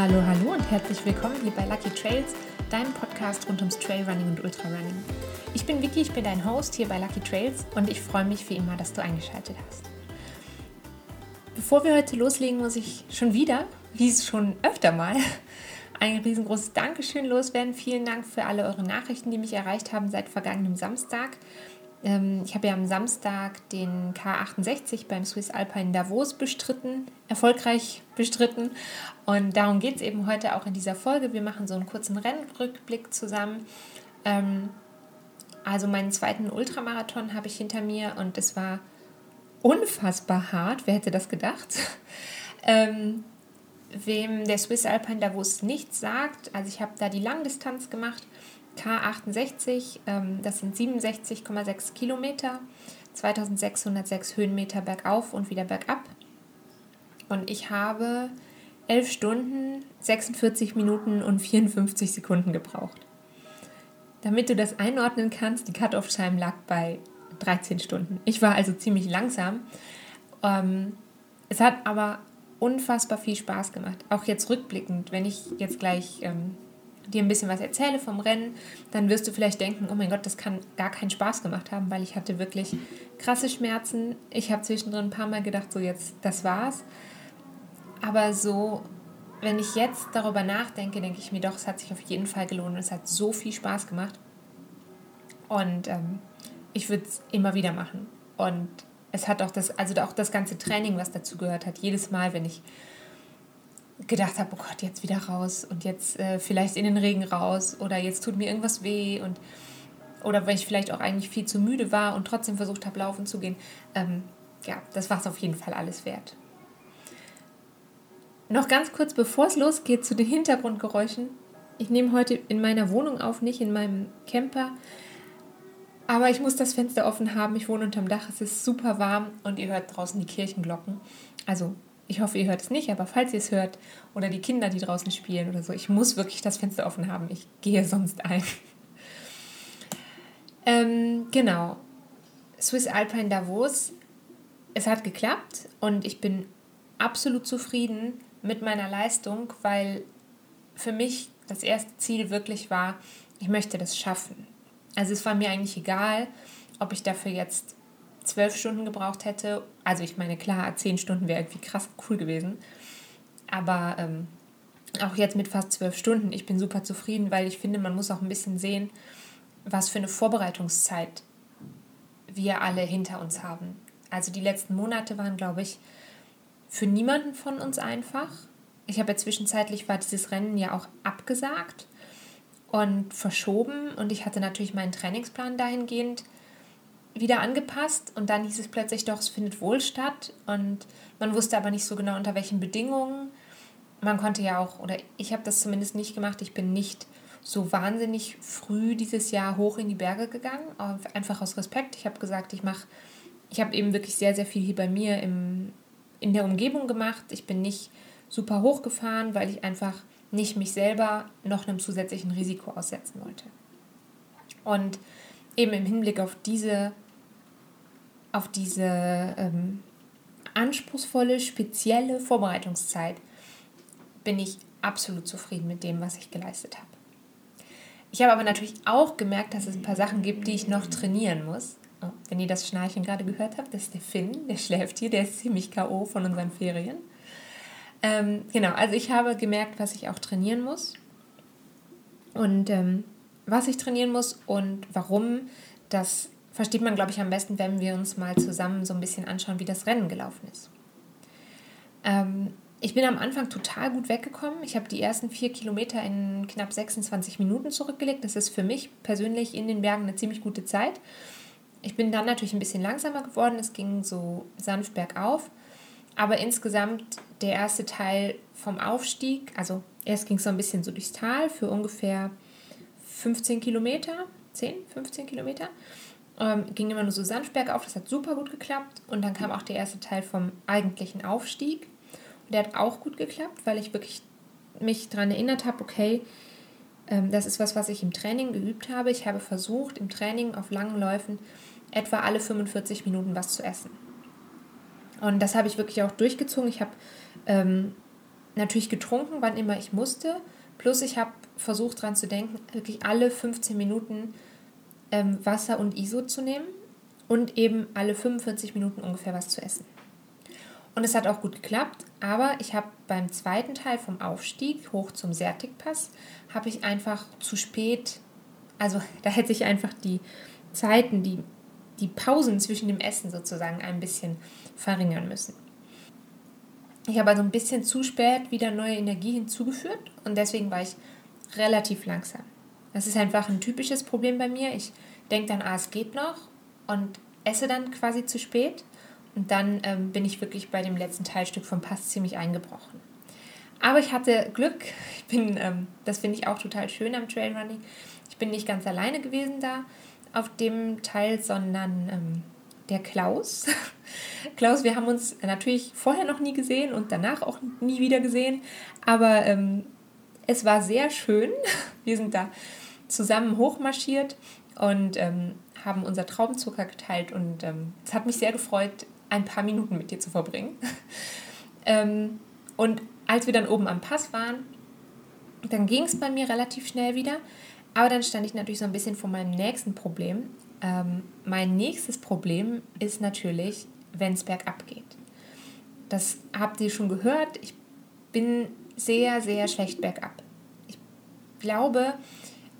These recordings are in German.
Hallo, hallo und herzlich willkommen hier bei Lucky Trails, deinem Podcast rund ums Trailrunning und Ultrarunning. Ich bin Vicky, ich bin dein Host hier bei Lucky Trails und ich freue mich wie immer, dass du eingeschaltet hast. Bevor wir heute loslegen, muss ich schon wieder, wie es schon öfter mal, ein riesengroßes Dankeschön loswerden. Vielen Dank für alle eure Nachrichten, die mich erreicht haben seit vergangenem Samstag. Ähm, ich habe ja am Samstag den K68 beim Swiss Alpine Davos bestritten, erfolgreich bestritten. Und darum geht es eben heute auch in dieser Folge. Wir machen so einen kurzen Rennrückblick zusammen. Ähm, also meinen zweiten Ultramarathon habe ich hinter mir und es war unfassbar hart. Wer hätte das gedacht? ähm, wem der Swiss Alpine Davos nichts sagt, also ich habe da die Langdistanz gemacht K68, ähm, das sind 67,6 Kilometer, 2606 Höhenmeter bergauf und wieder bergab. Und ich habe 11 Stunden, 46 Minuten und 54 Sekunden gebraucht. Damit du das einordnen kannst, die Cut-Off-Time lag bei 13 Stunden. Ich war also ziemlich langsam. Ähm, es hat aber unfassbar viel Spaß gemacht. Auch jetzt rückblickend, wenn ich jetzt gleich ähm, dir ein bisschen was erzähle vom Rennen, dann wirst du vielleicht denken, oh mein Gott, das kann gar keinen Spaß gemacht haben, weil ich hatte wirklich krasse Schmerzen. Ich habe zwischendrin ein paar Mal gedacht, so jetzt, das war's. Aber so, wenn ich jetzt darüber nachdenke, denke ich mir doch, es hat sich auf jeden Fall gelohnt und es hat so viel Spaß gemacht. Und ähm, ich würde es immer wieder machen. Und es hat auch das, also auch das ganze Training, was dazu gehört hat, jedes Mal, wenn ich gedacht habe, oh Gott, jetzt wieder raus und jetzt äh, vielleicht in den Regen raus oder jetzt tut mir irgendwas weh und oder weil ich vielleicht auch eigentlich viel zu müde war und trotzdem versucht habe, laufen zu gehen. Ähm, ja, das war es auf jeden Fall alles wert. Noch ganz kurz, bevor es losgeht zu den Hintergrundgeräuschen. Ich nehme heute in meiner Wohnung auf, nicht in meinem Camper. Aber ich muss das Fenster offen haben. Ich wohne unterm Dach. Es ist super warm und ihr hört draußen die Kirchenglocken. Also ich hoffe, ihr hört es nicht, aber falls ihr es hört oder die Kinder, die draußen spielen oder so, ich muss wirklich das Fenster offen haben. Ich gehe sonst ein. ähm, genau. Swiss Alpine Davos. Es hat geklappt und ich bin absolut zufrieden mit meiner Leistung, weil für mich das erste Ziel wirklich war, ich möchte das schaffen. Also es war mir eigentlich egal, ob ich dafür jetzt zwölf Stunden gebraucht hätte. Also ich meine, klar, zehn Stunden wäre irgendwie krass cool gewesen. Aber ähm, auch jetzt mit fast zwölf Stunden, ich bin super zufrieden, weil ich finde, man muss auch ein bisschen sehen, was für eine Vorbereitungszeit wir alle hinter uns haben. Also die letzten Monate waren, glaube ich, für niemanden von uns einfach. Ich habe ja zwischenzeitlich war dieses Rennen ja auch abgesagt und verschoben und ich hatte natürlich meinen Trainingsplan dahingehend wieder angepasst und dann hieß es plötzlich doch, es findet wohl statt und man wusste aber nicht so genau unter welchen Bedingungen. Man konnte ja auch, oder ich habe das zumindest nicht gemacht, ich bin nicht so wahnsinnig früh dieses Jahr hoch in die Berge gegangen, einfach aus Respekt. Ich habe gesagt, ich mache, ich habe eben wirklich sehr, sehr viel hier bei mir im, in der Umgebung gemacht. Ich bin nicht super hoch gefahren, weil ich einfach nicht mich selber noch einem zusätzlichen Risiko aussetzen wollte. Und eben im Hinblick auf diese, auf diese ähm, anspruchsvolle, spezielle Vorbereitungszeit bin ich absolut zufrieden mit dem, was ich geleistet habe. Ich habe aber natürlich auch gemerkt, dass es ein paar Sachen gibt, die ich noch trainieren muss. Oh, wenn ihr das Schnarchen gerade gehört habt, das ist der Finn, der schläft hier, der ist ziemlich K.O. von unseren Ferien. Ähm, genau, also ich habe gemerkt, was ich auch trainieren muss. Und ähm, was ich trainieren muss und warum, das versteht man, glaube ich, am besten, wenn wir uns mal zusammen so ein bisschen anschauen, wie das Rennen gelaufen ist. Ähm, ich bin am Anfang total gut weggekommen. Ich habe die ersten vier Kilometer in knapp 26 Minuten zurückgelegt. Das ist für mich persönlich in den Bergen eine ziemlich gute Zeit. Ich bin dann natürlich ein bisschen langsamer geworden. Es ging so sanft bergauf. Aber insgesamt der erste Teil vom Aufstieg, also erst ging es so ein bisschen so durchs Tal für ungefähr 15 Kilometer, 10, 15 Kilometer. Ähm, ging immer nur so sanft bergauf, das hat super gut geklappt. Und dann kam auch der erste Teil vom eigentlichen Aufstieg. Und der hat auch gut geklappt, weil ich wirklich mich daran erinnert habe, okay, ähm, das ist was, was ich im Training geübt habe. Ich habe versucht, im Training auf langen Läufen etwa alle 45 Minuten was zu essen. Und das habe ich wirklich auch durchgezogen. Ich habe ähm, natürlich getrunken, wann immer ich musste. Plus ich habe versucht daran zu denken, wirklich alle 15 Minuten ähm, Wasser und ISO zu nehmen und eben alle 45 Minuten ungefähr was zu essen. Und es hat auch gut geklappt, aber ich habe beim zweiten Teil vom Aufstieg hoch zum Sertikpass, habe ich einfach zu spät, also da hätte ich einfach die Zeiten, die, die Pausen zwischen dem Essen sozusagen ein bisschen verringern müssen. Ich habe also ein bisschen zu spät wieder neue Energie hinzugeführt und deswegen war ich relativ langsam. Das ist einfach ein typisches Problem bei mir. Ich denke dann, ah, es geht noch und esse dann quasi zu spät. Und dann ähm, bin ich wirklich bei dem letzten Teilstück vom Pass ziemlich eingebrochen. Aber ich hatte Glück. Ich bin, ähm, das finde ich auch total schön am Trailrunning. Ich bin nicht ganz alleine gewesen da auf dem Teil, sondern ähm, der Klaus. Klaus, wir haben uns natürlich vorher noch nie gesehen und danach auch nie wieder gesehen, aber ähm, es war sehr schön. Wir sind da zusammen hochmarschiert und ähm, haben unser Traubenzucker geteilt und ähm, es hat mich sehr gefreut, ein paar Minuten mit dir zu verbringen. ähm, und als wir dann oben am Pass waren, dann ging es bei mir relativ schnell wieder, aber dann stand ich natürlich so ein bisschen vor meinem nächsten Problem ähm, mein nächstes Problem ist natürlich, wenn es bergab geht. Das habt ihr schon gehört. Ich bin sehr, sehr schlecht bergab. Ich glaube,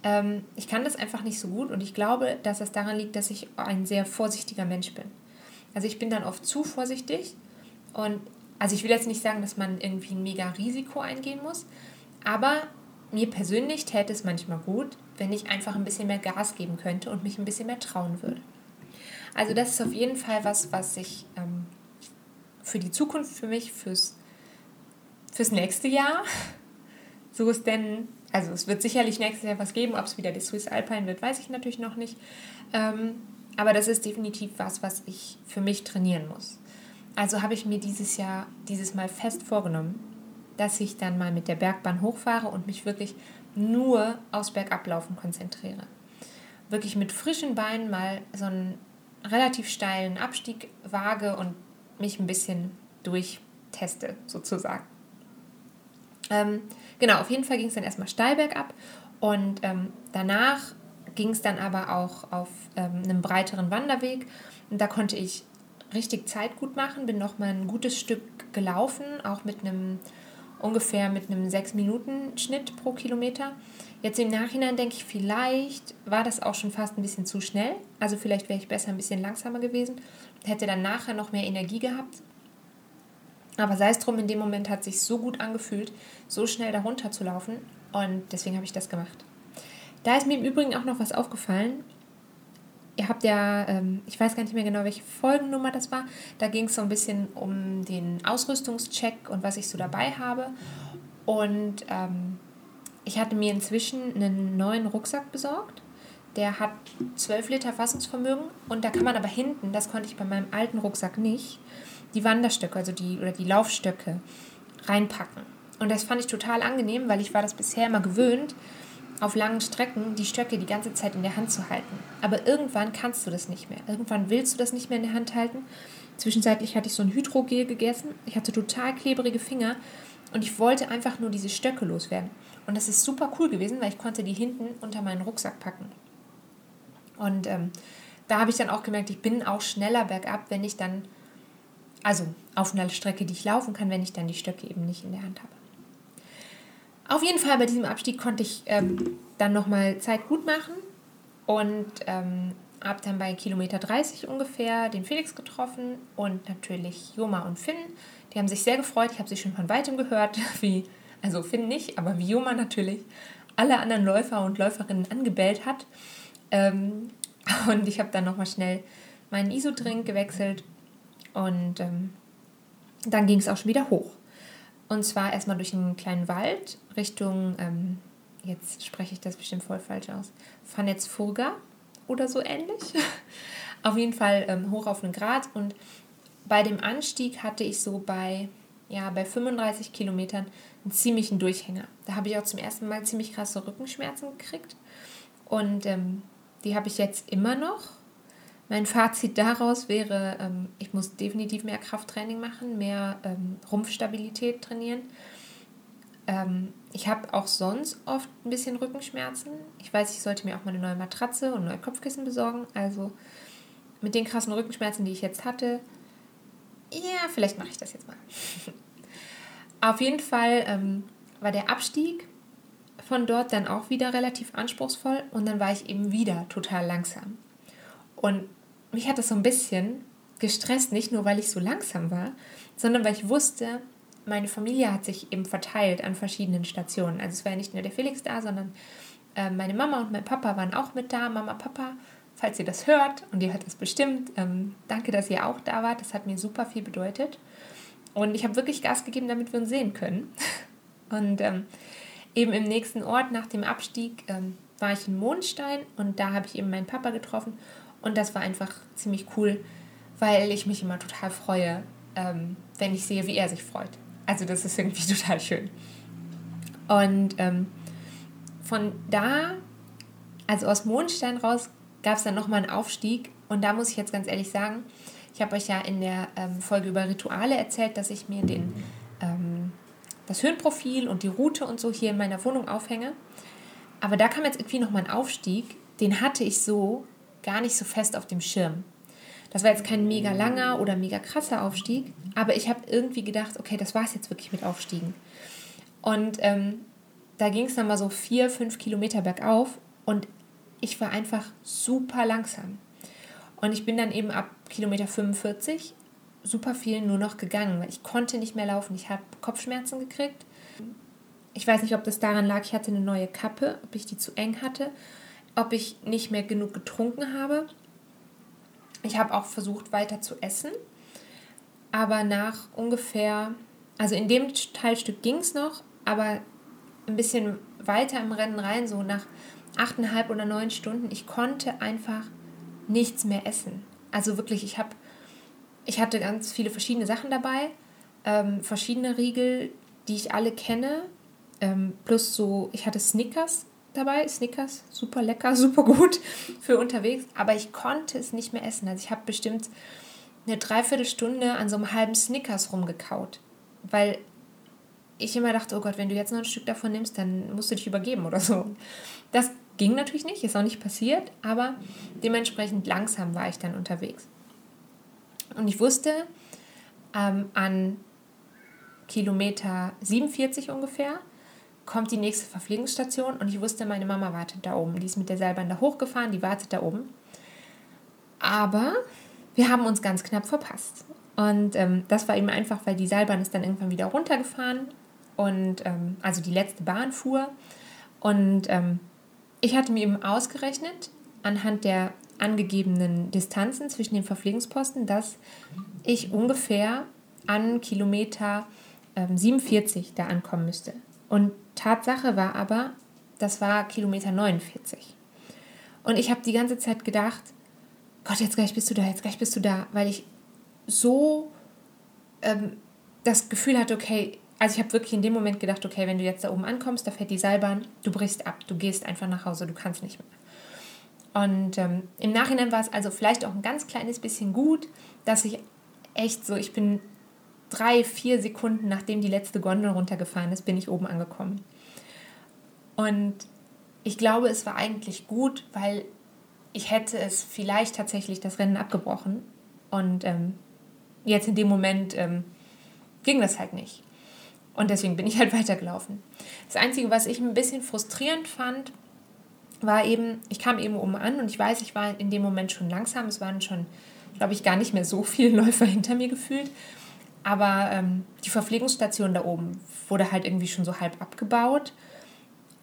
ähm, ich kann das einfach nicht so gut und ich glaube, dass es daran liegt, dass ich ein sehr vorsichtiger Mensch bin. Also ich bin dann oft zu vorsichtig und also ich will jetzt nicht sagen, dass man irgendwie ein mega Risiko eingehen muss, aber mir persönlich täte es manchmal gut, wenn ich einfach ein bisschen mehr Gas geben könnte und mich ein bisschen mehr trauen würde. Also das ist auf jeden Fall was, was ich ähm, für die Zukunft für mich, fürs, fürs nächste Jahr, so ist denn, also es wird sicherlich nächstes Jahr was geben, ob es wieder die Swiss Alpine wird, weiß ich natürlich noch nicht. Ähm, aber das ist definitiv was, was ich für mich trainieren muss. Also habe ich mir dieses Jahr, dieses Mal fest vorgenommen, dass ich dann mal mit der Bergbahn hochfahre und mich wirklich nur aufs Bergablaufen konzentriere. Wirklich mit frischen Beinen mal so einen relativ steilen Abstieg wage und mich ein bisschen durchteste, sozusagen. Ähm, genau, auf jeden Fall ging es dann erstmal steil bergab und ähm, danach ging es dann aber auch auf ähm, einem breiteren Wanderweg und da konnte ich richtig Zeit gut machen, bin noch mal ein gutes Stück gelaufen, auch mit einem ungefähr mit einem 6-Minuten-Schnitt pro Kilometer. Jetzt im Nachhinein denke ich, vielleicht war das auch schon fast ein bisschen zu schnell. Also vielleicht wäre ich besser ein bisschen langsamer gewesen, hätte dann nachher noch mehr Energie gehabt. Aber sei es drum, in dem Moment hat sich so gut angefühlt, so schnell darunter zu laufen und deswegen habe ich das gemacht. Da ist mir im Übrigen auch noch was aufgefallen ihr habt ja, ähm, ich weiß gar nicht mehr genau, welche Folgennummer das war. Da ging es so ein bisschen um den Ausrüstungscheck und was ich so dabei habe. Und ähm, ich hatte mir inzwischen einen neuen Rucksack besorgt. Der hat 12 Liter Fassungsvermögen und da kann man aber hinten, das konnte ich bei meinem alten Rucksack nicht, die Wanderstöcke, also die oder die Laufstöcke reinpacken. Und das fand ich total angenehm, weil ich war das bisher immer gewöhnt, auf langen Strecken die Stöcke die ganze Zeit in der Hand zu halten. Aber irgendwann kannst du das nicht mehr. Irgendwann willst du das nicht mehr in der Hand halten. Zwischenzeitlich hatte ich so ein Hydrogel gegessen. Ich hatte total klebrige Finger und ich wollte einfach nur diese Stöcke loswerden. Und das ist super cool gewesen, weil ich konnte die hinten unter meinen Rucksack packen. Und ähm, da habe ich dann auch gemerkt, ich bin auch schneller bergab, wenn ich dann, also auf einer Strecke, die ich laufen kann, wenn ich dann die Stöcke eben nicht in der Hand habe. Auf jeden Fall bei diesem Abstieg konnte ich ähm, dann nochmal Zeit gut machen und ähm, habe dann bei Kilometer 30 ungefähr den Felix getroffen und natürlich Joma und Finn. Die haben sich sehr gefreut. Ich habe sie schon von weitem gehört, wie, also Finn nicht, aber wie Joma natürlich alle anderen Läufer und Läuferinnen angebellt hat. Ähm, und ich habe dann nochmal schnell meinen Isodrink gewechselt und ähm, dann ging es auch schon wieder hoch. Und zwar erstmal durch einen kleinen Wald Richtung, ähm, jetzt spreche ich das bestimmt voll falsch aus, Fanetzfurga oder so ähnlich. auf jeden Fall ähm, hoch auf einen Grat und bei dem Anstieg hatte ich so bei, ja, bei 35 Kilometern einen ziemlichen Durchhänger. Da habe ich auch zum ersten Mal ziemlich krasse Rückenschmerzen gekriegt und ähm, die habe ich jetzt immer noch mein Fazit daraus wäre, ähm, ich muss definitiv mehr Krafttraining machen, mehr ähm, Rumpfstabilität trainieren. ähm, ich habe auch sonst oft ein bisschen Rückenschmerzen. Ich weiß, ich sollte mir auch mal eine neue Matratze und neue Kopfkissen besorgen. Also mit den krassen Rückenschmerzen, die ich jetzt hatte, ja, vielleicht mache ich das jetzt mal. Auf jeden Fall ähm, war der Abstieg von dort dann auch wieder relativ anspruchsvoll und dann war ich eben wieder total langsam. Und mich hat das so ein bisschen gestresst, nicht nur weil ich so langsam war, sondern weil ich wusste, meine Familie hat sich eben verteilt an verschiedenen Stationen. Also es war ja nicht nur der Felix da, sondern äh, meine Mama und mein Papa waren auch mit da. Mama, Papa, falls ihr das hört und ihr hört das bestimmt, ähm, danke, dass ihr auch da wart. Das hat mir super viel bedeutet. Und ich habe wirklich Gas gegeben, damit wir uns sehen können. Und ähm, eben im nächsten Ort nach dem Abstieg ähm, war ich in Mondstein und da habe ich eben meinen Papa getroffen. Und das war einfach ziemlich cool, weil ich mich immer total freue, ähm, wenn ich sehe, wie er sich freut. Also das ist irgendwie total schön. Und ähm, von da, also aus Mondstein raus, gab es dann nochmal einen Aufstieg. Und da muss ich jetzt ganz ehrlich sagen, ich habe euch ja in der ähm, Folge über Rituale erzählt, dass ich mir den, ähm, das Höhenprofil und die Route und so hier in meiner Wohnung aufhänge. Aber da kam jetzt irgendwie nochmal ein Aufstieg, den hatte ich so gar nicht so fest auf dem Schirm. Das war jetzt kein mega langer oder mega krasser Aufstieg, aber ich habe irgendwie gedacht, okay, das war es jetzt wirklich mit Aufstiegen. Und ähm, da ging es dann mal so vier, fünf Kilometer bergauf und ich war einfach super langsam. Und ich bin dann eben ab Kilometer 45 super viel nur noch gegangen, weil ich konnte nicht mehr laufen. Ich habe Kopfschmerzen gekriegt. Ich weiß nicht, ob das daran lag, ich hatte eine neue Kappe, ob ich die zu eng hatte, ob ich nicht mehr genug getrunken habe. Ich habe auch versucht weiter zu essen, aber nach ungefähr, also in dem Teilstück ging es noch, aber ein bisschen weiter im Rennen rein, so nach achteinhalb oder neun Stunden, ich konnte einfach nichts mehr essen. Also wirklich, ich habe, ich hatte ganz viele verschiedene Sachen dabei, ähm, verschiedene Riegel, die ich alle kenne, ähm, plus so, ich hatte Snickers dabei. Snickers, super lecker, super gut für unterwegs. Aber ich konnte es nicht mehr essen. Also ich habe bestimmt eine Dreiviertelstunde an so einem halben Snickers rumgekaut. Weil ich immer dachte, oh Gott, wenn du jetzt noch ein Stück davon nimmst, dann musst du dich übergeben oder so. Das ging natürlich nicht, ist auch nicht passiert, aber dementsprechend langsam war ich dann unterwegs. Und ich wusste, ähm, an Kilometer 47 ungefähr kommt die nächste Verpflegungsstation und ich wusste, meine Mama wartet da oben. Die ist mit der Seilbahn da hochgefahren, die wartet da oben. Aber wir haben uns ganz knapp verpasst. Und ähm, das war eben einfach, weil die Seilbahn ist dann irgendwann wieder runtergefahren und ähm, also die letzte Bahn fuhr. Und ähm, ich hatte mir eben ausgerechnet, anhand der angegebenen Distanzen zwischen den Verpflegungsposten, dass ich ungefähr an Kilometer 47 ähm, da ankommen müsste. Und Tatsache war aber, das war Kilometer 49. Und ich habe die ganze Zeit gedacht, Gott, jetzt gleich bist du da, jetzt gleich bist du da, weil ich so ähm, das Gefühl hatte, okay, also ich habe wirklich in dem Moment gedacht, okay, wenn du jetzt da oben ankommst, da fährt die Seilbahn, du brichst ab, du gehst einfach nach Hause, du kannst nicht mehr. Und ähm, im Nachhinein war es also vielleicht auch ein ganz kleines bisschen gut, dass ich echt so, ich bin drei, vier Sekunden nachdem die letzte Gondel runtergefahren ist, bin ich oben angekommen. Und ich glaube, es war eigentlich gut, weil ich hätte es vielleicht tatsächlich das Rennen abgebrochen. Und ähm, jetzt in dem Moment ähm, ging das halt nicht. Und deswegen bin ich halt weitergelaufen. Das Einzige, was ich ein bisschen frustrierend fand, war eben, ich kam eben oben an und ich weiß, ich war in dem Moment schon langsam. Es waren schon, glaube ich, gar nicht mehr so viele Läufer hinter mir gefühlt. Aber ähm, die Verpflegungsstation da oben wurde halt irgendwie schon so halb abgebaut.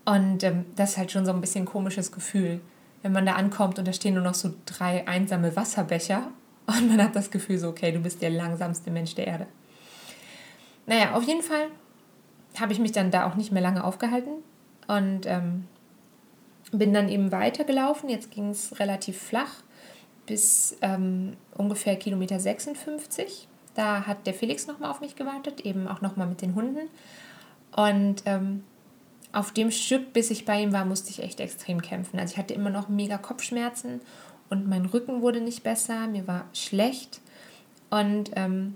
Und ähm, das ist halt schon so ein bisschen ein komisches Gefühl, wenn man da ankommt und da stehen nur noch so drei einsame Wasserbecher und man hat das Gefühl so, okay, du bist der langsamste Mensch der Erde. Naja, auf jeden Fall habe ich mich dann da auch nicht mehr lange aufgehalten und ähm, bin dann eben weitergelaufen. Jetzt ging es relativ flach bis ähm, ungefähr Kilometer 56 da hat der Felix nochmal auf mich gewartet, eben auch nochmal mit den Hunden. Und ähm, auf dem Stück, bis ich bei ihm war, musste ich echt extrem kämpfen. Also ich hatte immer noch mega Kopfschmerzen und mein Rücken wurde nicht besser, mir war schlecht. Und ähm,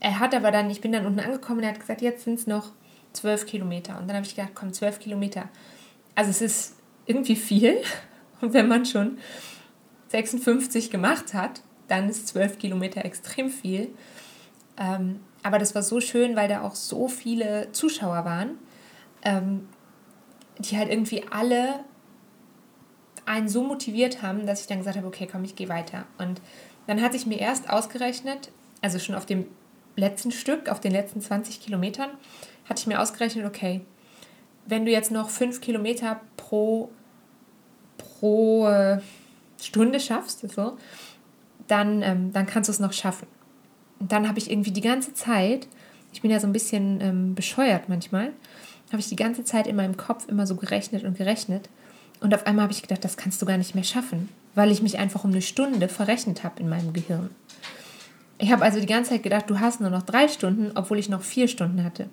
er hat aber dann, ich bin dann unten angekommen er hat gesagt, jetzt sind es noch zwölf Kilometer. Und dann habe ich gedacht, komm, zwölf Kilometer. Also es ist irgendwie viel. Und wenn man schon 56 gemacht hat, dann ist zwölf Kilometer extrem viel. Ähm, aber das war so schön, weil da auch so viele Zuschauer waren, ähm, die halt irgendwie alle einen so motiviert haben, dass ich dann gesagt habe, okay, komm, ich gehe weiter. Und dann hatte ich mir erst ausgerechnet, also schon auf dem letzten Stück, auf den letzten 20 Kilometern, hatte ich mir ausgerechnet, okay, wenn du jetzt noch 5 Kilometer pro, pro äh, Stunde schaffst, so, dann, ähm, dann kannst du es noch schaffen. Und dann habe ich irgendwie die ganze Zeit, ich bin ja so ein bisschen ähm, bescheuert manchmal, habe ich die ganze Zeit in meinem Kopf immer so gerechnet und gerechnet. Und auf einmal habe ich gedacht, das kannst du gar nicht mehr schaffen, weil ich mich einfach um eine Stunde verrechnet habe in meinem Gehirn. Ich habe also die ganze Zeit gedacht, du hast nur noch drei Stunden, obwohl ich noch vier Stunden hatte.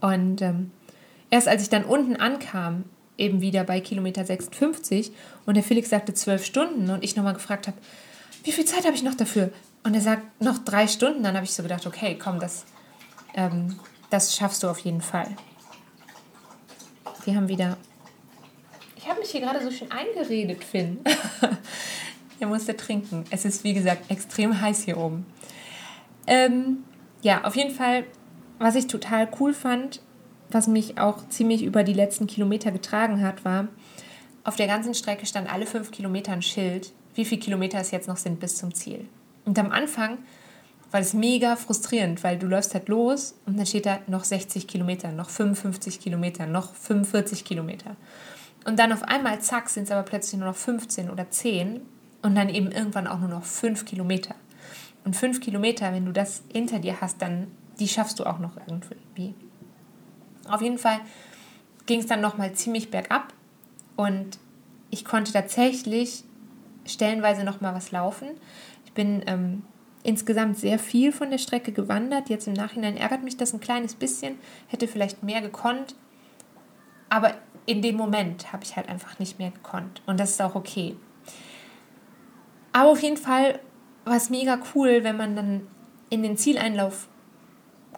Und ähm, erst als ich dann unten ankam, eben wieder bei Kilometer 56, und der Felix sagte zwölf Stunden und ich nochmal gefragt habe, wie viel Zeit habe ich noch dafür? Und er sagt, noch drei Stunden. Dann habe ich so gedacht, okay, komm, das, ähm, das schaffst du auf jeden Fall. Wir haben wieder ich habe mich hier gerade so schön eingeredet, Finn. er musste trinken. Es ist, wie gesagt, extrem heiß hier oben. Ähm, ja, auf jeden Fall, was ich total cool fand, was mich auch ziemlich über die letzten Kilometer getragen hat, war, auf der ganzen Strecke stand alle fünf Kilometer ein Schild, wie viele Kilometer es jetzt noch sind bis zum Ziel. Und am Anfang war es mega frustrierend, weil du läufst halt los und dann steht da noch 60 Kilometer, noch 55 Kilometer, noch 45 Kilometer. Und dann auf einmal, zack, sind es aber plötzlich nur noch 15 oder 10 und dann eben irgendwann auch nur noch 5 Kilometer. Und 5 Kilometer, wenn du das hinter dir hast, dann die schaffst du auch noch irgendwie. Auf jeden Fall ging es dann nochmal ziemlich bergab und ich konnte tatsächlich stellenweise nochmal was laufen. Ich bin ähm, insgesamt sehr viel von der Strecke gewandert. Jetzt im Nachhinein ärgert mich das ein kleines bisschen, hätte vielleicht mehr gekonnt. Aber in dem Moment habe ich halt einfach nicht mehr gekonnt. Und das ist auch okay. Aber auf jeden Fall war es mega cool, wenn man dann in den Zieleinlauf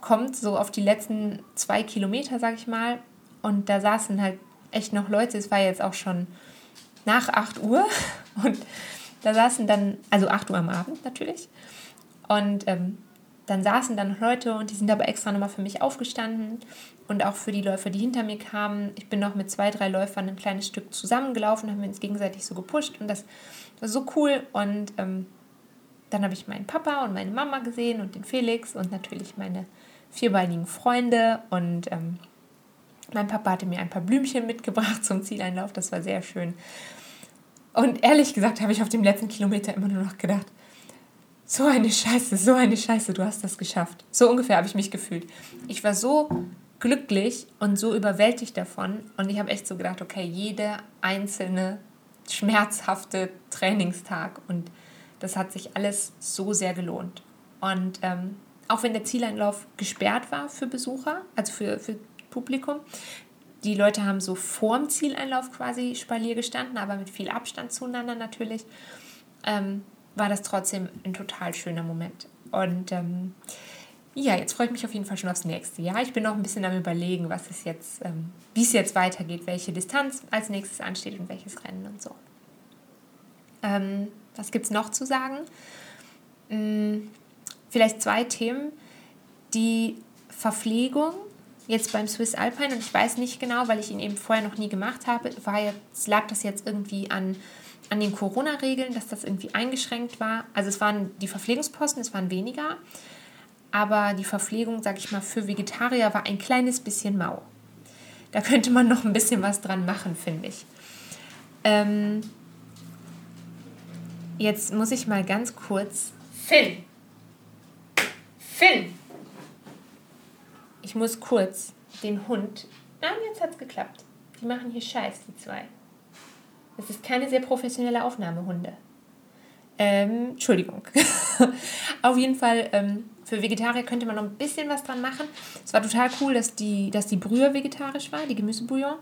kommt, so auf die letzten zwei Kilometer, sag ich mal. Und da saßen halt echt noch Leute. Es war jetzt auch schon nach 8 Uhr. Und da saßen dann, also 8 Uhr am Abend natürlich. Und ähm, dann saßen dann Leute und die sind aber extra nochmal für mich aufgestanden und auch für die Läufer, die hinter mir kamen. Ich bin noch mit zwei, drei Läufern ein kleines Stück zusammengelaufen, haben wir uns gegenseitig so gepusht und das war so cool. Und ähm, dann habe ich meinen Papa und meine Mama gesehen und den Felix und natürlich meine vierbeinigen Freunde und ähm, mein Papa hatte mir ein paar Blümchen mitgebracht zum Zieleinlauf, das war sehr schön. Und ehrlich gesagt habe ich auf dem letzten Kilometer immer nur noch gedacht, so eine Scheiße, so eine Scheiße, du hast das geschafft. So ungefähr habe ich mich gefühlt. Ich war so glücklich und so überwältigt davon und ich habe echt so gedacht, okay, jeder einzelne schmerzhafte Trainingstag und das hat sich alles so sehr gelohnt. Und ähm, auch wenn der Zieleinlauf gesperrt war für Besucher, also für, für Publikum, die Leute haben so vorm Zieleinlauf quasi Spalier gestanden, aber mit viel Abstand zueinander natürlich. Ähm, war das trotzdem ein total schöner Moment. Und ähm, ja, jetzt freue ich mich auf jeden Fall schon aufs nächste Jahr. Ich bin noch ein bisschen am Überlegen, was es jetzt, ähm, wie es jetzt weitergeht, welche Distanz als nächstes ansteht und welches Rennen und so. Ähm, was gibt es noch zu sagen? Hm, vielleicht zwei Themen. Die Verpflegung jetzt beim Swiss Alpine und ich weiß nicht genau, weil ich ihn eben vorher noch nie gemacht habe, war jetzt, lag das jetzt irgendwie an an den Corona-Regeln, dass das irgendwie eingeschränkt war. Also es waren die Verpflegungsposten, es waren weniger, aber die Verpflegung, sag ich mal, für Vegetarier war ein kleines bisschen mau. Da könnte man noch ein bisschen was dran machen, finde ich. Ähm, jetzt muss ich mal ganz kurz. Finn! Finn! Ich muss kurz den Hund. Ah, jetzt hat's geklappt. Die machen hier Scheiß, die zwei. Es ist keine sehr professionelle Aufnahme, Hunde. Ähm, Entschuldigung. Auf jeden Fall, ähm, für Vegetarier könnte man noch ein bisschen was dran machen. Es war total cool, dass die, dass die Brühe vegetarisch war, die Gemüsebouillon.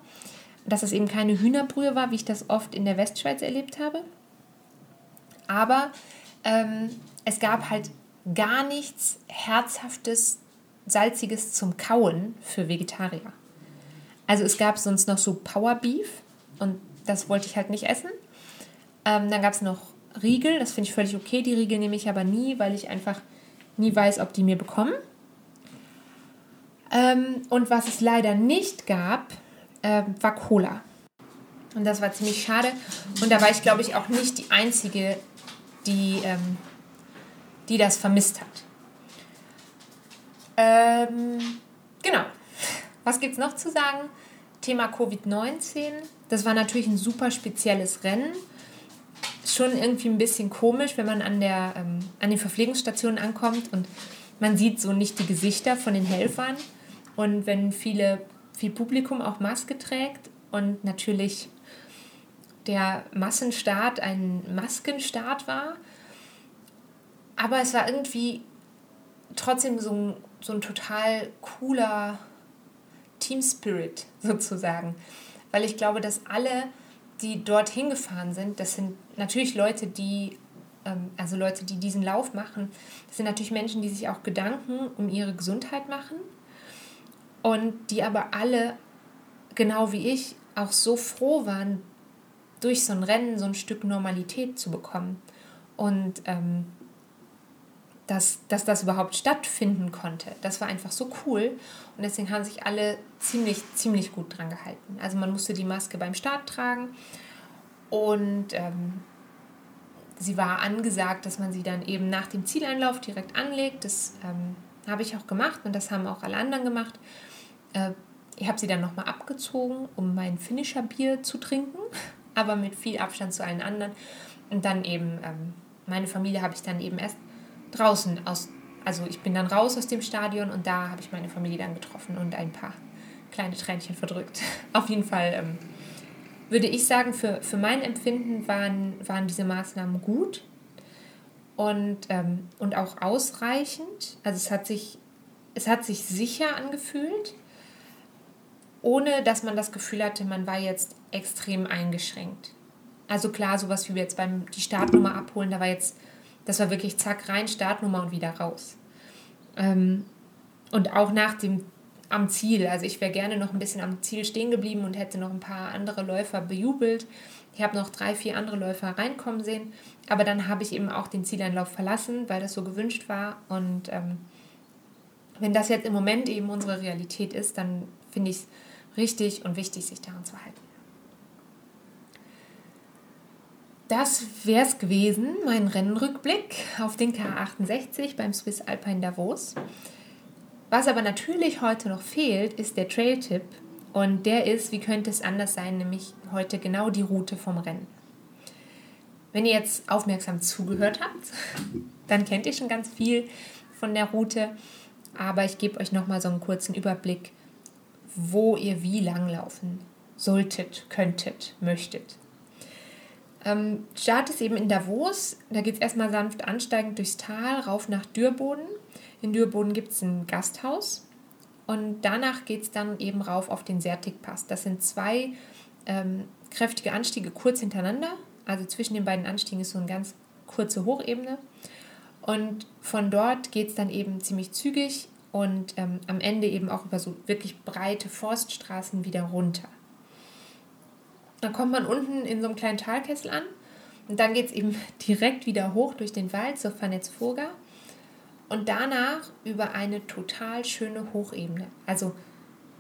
Dass es eben keine Hühnerbrühe war, wie ich das oft in der Westschweiz erlebt habe. Aber ähm, es gab halt gar nichts Herzhaftes salziges zum Kauen für Vegetarier. Also es gab sonst noch so Power Beef und das wollte ich halt nicht essen. Ähm, dann gab es noch Riegel, das finde ich völlig okay. Die Riegel nehme ich aber nie, weil ich einfach nie weiß, ob die mir bekommen. Ähm, und was es leider nicht gab, äh, war Cola. Und das war ziemlich schade. Und da war ich, glaube ich, auch nicht die Einzige, die, ähm, die das vermisst hat. Ähm, genau. Was gibt es noch zu sagen? Thema Covid-19. Das war natürlich ein super spezielles Rennen. Schon irgendwie ein bisschen komisch, wenn man an, der, ähm, an den Verpflegungsstationen ankommt und man sieht so nicht die Gesichter von den Helfern. Und wenn viele, viel Publikum auch Maske trägt und natürlich der Massenstart ein Maskenstart war. Aber es war irgendwie trotzdem so ein, so ein total cooler Team Spirit sozusagen. Weil ich glaube, dass alle, die dort hingefahren sind, das sind natürlich Leute, die, ähm, also Leute, die diesen Lauf machen, das sind natürlich Menschen, die sich auch Gedanken um ihre Gesundheit machen und die aber alle, genau wie ich, auch so froh waren, durch so ein Rennen so ein Stück Normalität zu bekommen. Und ähm, dass, dass das überhaupt stattfinden konnte. Das war einfach so cool und deswegen haben sich alle ziemlich, ziemlich gut dran gehalten. Also man musste die Maske beim Start tragen und ähm, sie war angesagt, dass man sie dann eben nach dem Zieleinlauf direkt anlegt. Das ähm, habe ich auch gemacht und das haben auch alle anderen gemacht. Äh, ich habe sie dann nochmal abgezogen, um mein Finisher-Bier zu trinken, aber mit viel Abstand zu allen anderen. Und dann eben, ähm, meine Familie habe ich dann eben erst draußen aus, also ich bin dann raus aus dem Stadion und da habe ich meine Familie dann getroffen und ein paar kleine Tränchen verdrückt. Auf jeden Fall ähm, würde ich sagen, für, für mein Empfinden waren, waren diese Maßnahmen gut und, ähm, und auch ausreichend. Also es hat sich, es hat sich sicher angefühlt, ohne dass man das Gefühl hatte, man war jetzt extrem eingeschränkt. Also klar, sowas wie wir jetzt beim die Startnummer abholen, da war jetzt das war wirklich zack rein, Startnummer und wieder raus. Ähm, und auch nach dem am Ziel. Also ich wäre gerne noch ein bisschen am Ziel stehen geblieben und hätte noch ein paar andere Läufer bejubelt. Ich habe noch drei, vier andere Läufer reinkommen sehen. Aber dann habe ich eben auch den Zieleinlauf verlassen, weil das so gewünscht war. Und ähm, wenn das jetzt im Moment eben unsere Realität ist, dann finde ich es richtig und wichtig, sich daran zu halten. Das wäre es gewesen, mein Rennenrückblick auf den K68 beim Swiss Alpine Davos. Was aber natürlich heute noch fehlt, ist der Trail-Tipp. Und der ist, wie könnte es anders sein, nämlich heute genau die Route vom Rennen. Wenn ihr jetzt aufmerksam zugehört habt, dann kennt ihr schon ganz viel von der Route. Aber ich gebe euch nochmal so einen kurzen Überblick, wo ihr wie lang laufen solltet, könntet, möchtet. Ähm, Start ist eben in Davos. Da geht es erstmal sanft ansteigend durchs Tal, rauf nach Dürboden. In Dürboden gibt es ein Gasthaus. Und danach geht es dann eben rauf auf den Sertigpass. Das sind zwei ähm, kräftige Anstiege kurz hintereinander. Also zwischen den beiden Anstiegen ist so eine ganz kurze Hochebene. Und von dort geht es dann eben ziemlich zügig und ähm, am Ende eben auch über so wirklich breite Forststraßen wieder runter. Dann kommt man unten in so einem kleinen Talkessel an und dann geht es eben direkt wieder hoch durch den Wald zur Vanetzfurga und danach über eine total schöne Hochebene. Also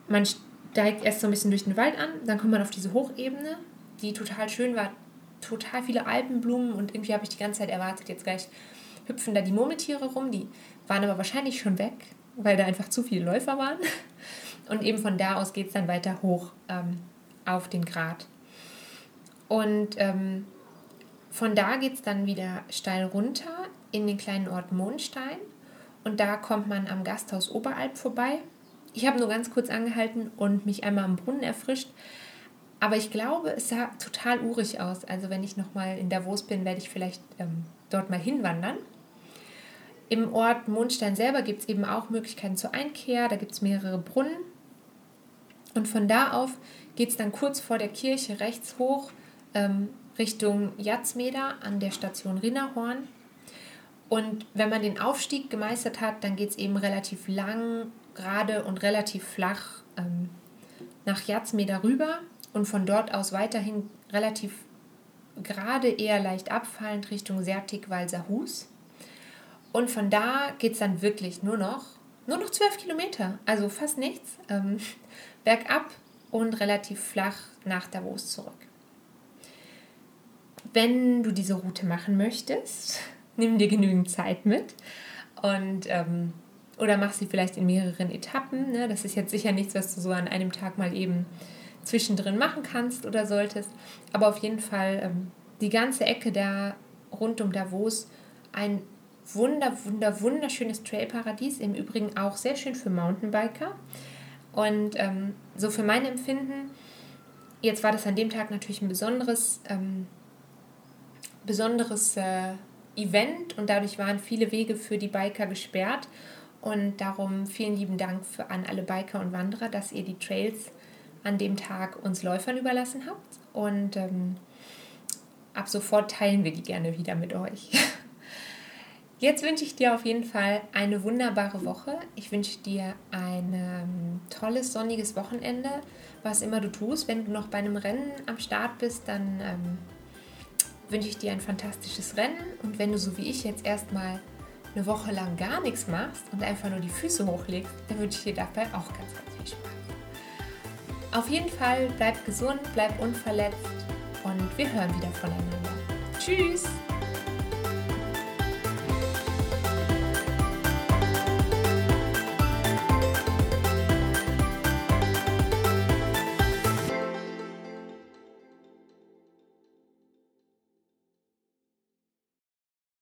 man steigt erst so ein bisschen durch den Wald an, dann kommt man auf diese Hochebene, die total schön war, total viele Alpenblumen und irgendwie habe ich die ganze Zeit erwartet, jetzt gleich hüpfen da die Murmeltiere rum, die waren aber wahrscheinlich schon weg, weil da einfach zu viele Läufer waren. Und eben von da aus geht es dann weiter hoch ähm, auf den Grat. Und ähm, von da geht es dann wieder steil runter in den kleinen Ort Mondstein. Und da kommt man am Gasthaus Oberalp vorbei. Ich habe nur ganz kurz angehalten und mich einmal am Brunnen erfrischt. Aber ich glaube, es sah total urig aus. Also wenn ich nochmal in Davos bin, werde ich vielleicht ähm, dort mal hinwandern. Im Ort Mondstein selber gibt es eben auch Möglichkeiten zur Einkehr. Da gibt es mehrere Brunnen. Und von da auf geht es dann kurz vor der Kirche rechts hoch ähm, Richtung Jatzmeder an der Station Rinnerhorn. Und wenn man den Aufstieg gemeistert hat, dann geht es eben relativ lang gerade und relativ flach ähm, nach Jazme darüber und von dort aus weiterhin relativ gerade eher leicht abfallend Richtung Sertig Walserhus. Und von da geht es dann wirklich nur noch, nur noch 12 Kilometer, also fast nichts, ähm, bergab und relativ flach nach Davos zurück. Wenn du diese Route machen möchtest, nimm dir genügend Zeit mit und ähm, oder mach sie vielleicht in mehreren Etappen. Ne? Das ist jetzt sicher nichts, was du so an einem Tag mal eben zwischendrin machen kannst oder solltest. Aber auf jeden Fall ähm, die ganze Ecke da rund um Davos ein wunder, wunder, wunderschönes Trailparadies. Im Übrigen auch sehr schön für Mountainbiker. Und ähm, so für mein Empfinden, jetzt war das an dem Tag natürlich ein besonderes, ähm, besonderes äh, Event und dadurch waren viele Wege für die Biker gesperrt. Und darum vielen lieben Dank für, an alle Biker und Wanderer, dass ihr die Trails an dem Tag uns Läufern überlassen habt. Und ähm, ab sofort teilen wir die gerne wieder mit euch. Jetzt wünsche ich dir auf jeden Fall eine wunderbare Woche. Ich wünsche dir ein ähm, tolles, sonniges Wochenende, was immer du tust. Wenn du noch bei einem Rennen am Start bist, dann ähm, wünsche ich dir ein fantastisches Rennen. Und wenn du so wie ich jetzt erstmal eine Woche lang gar nichts machst und einfach nur die Füße hochlegst, dann wünsche ich dir dabei auch ganz, ganz viel Spaß. Auf jeden Fall bleib gesund, bleib unverletzt und wir hören wieder voneinander. Tschüss!